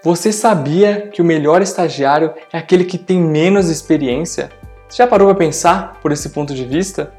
Você sabia que o melhor estagiário é aquele que tem menos experiência? Você já parou para pensar por esse ponto de vista?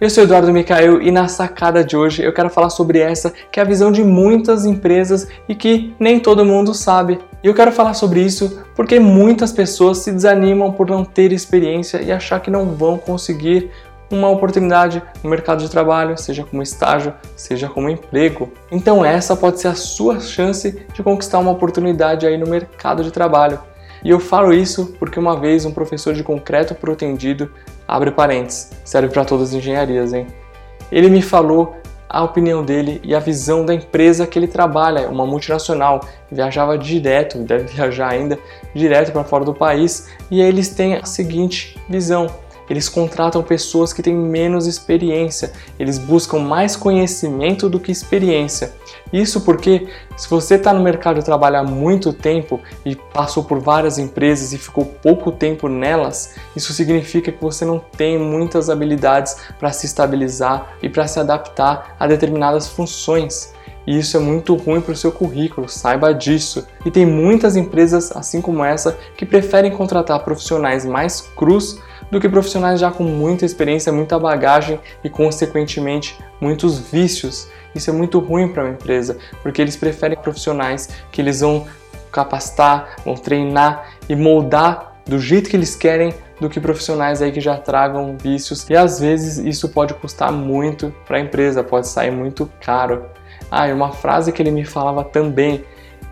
Eu sou Eduardo Micael e na sacada de hoje eu quero falar sobre essa que é a visão de muitas empresas e que nem todo mundo sabe. E eu quero falar sobre isso porque muitas pessoas se desanimam por não ter experiência e achar que não vão conseguir uma oportunidade no mercado de trabalho, seja como estágio, seja como emprego. Então essa pode ser a sua chance de conquistar uma oportunidade aí no mercado de trabalho. E eu falo isso porque uma vez um professor de concreto protendido, abre parênteses, serve para todas as engenharias, hein? Ele me falou a opinião dele e a visão da empresa que ele trabalha, uma multinacional, viajava direto, deve viajar ainda direto para fora do país, e eles têm a seguinte visão: eles contratam pessoas que têm menos experiência, eles buscam mais conhecimento do que experiência. Isso porque, se você está no mercado de trabalho há muito tempo e passou por várias empresas e ficou pouco tempo nelas, isso significa que você não tem muitas habilidades para se estabilizar e para se adaptar a determinadas funções. E isso é muito ruim para o seu currículo, saiba disso. E tem muitas empresas, assim como essa, que preferem contratar profissionais mais crus do que profissionais já com muita experiência, muita bagagem e, consequentemente, muitos vícios. Isso é muito ruim para uma empresa, porque eles preferem profissionais que eles vão capacitar, vão treinar e moldar do jeito que eles querem do que profissionais aí que já tragam vícios e às vezes isso pode custar muito para a empresa, pode sair muito caro. Ah, e uma frase que ele me falava também,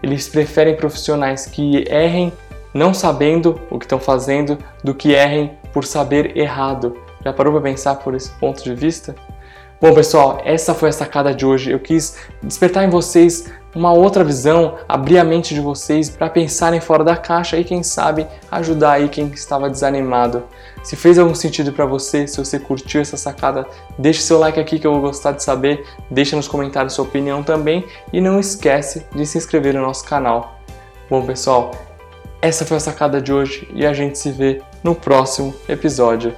eles preferem profissionais que errem não sabendo o que estão fazendo do que errem por saber errado. Já parou para pensar por esse ponto de vista? Bom, pessoal, essa foi a sacada de hoje. Eu quis despertar em vocês uma outra visão, abrir a mente de vocês para pensarem fora da caixa e quem sabe ajudar aí quem estava desanimado. Se fez algum sentido para você, se você curtiu essa sacada, deixe seu like aqui que eu vou gostar de saber. Deixa nos comentários sua opinião também e não esquece de se inscrever no nosso canal. Bom, pessoal, essa foi a sacada de hoje e a gente se vê no próximo episódio.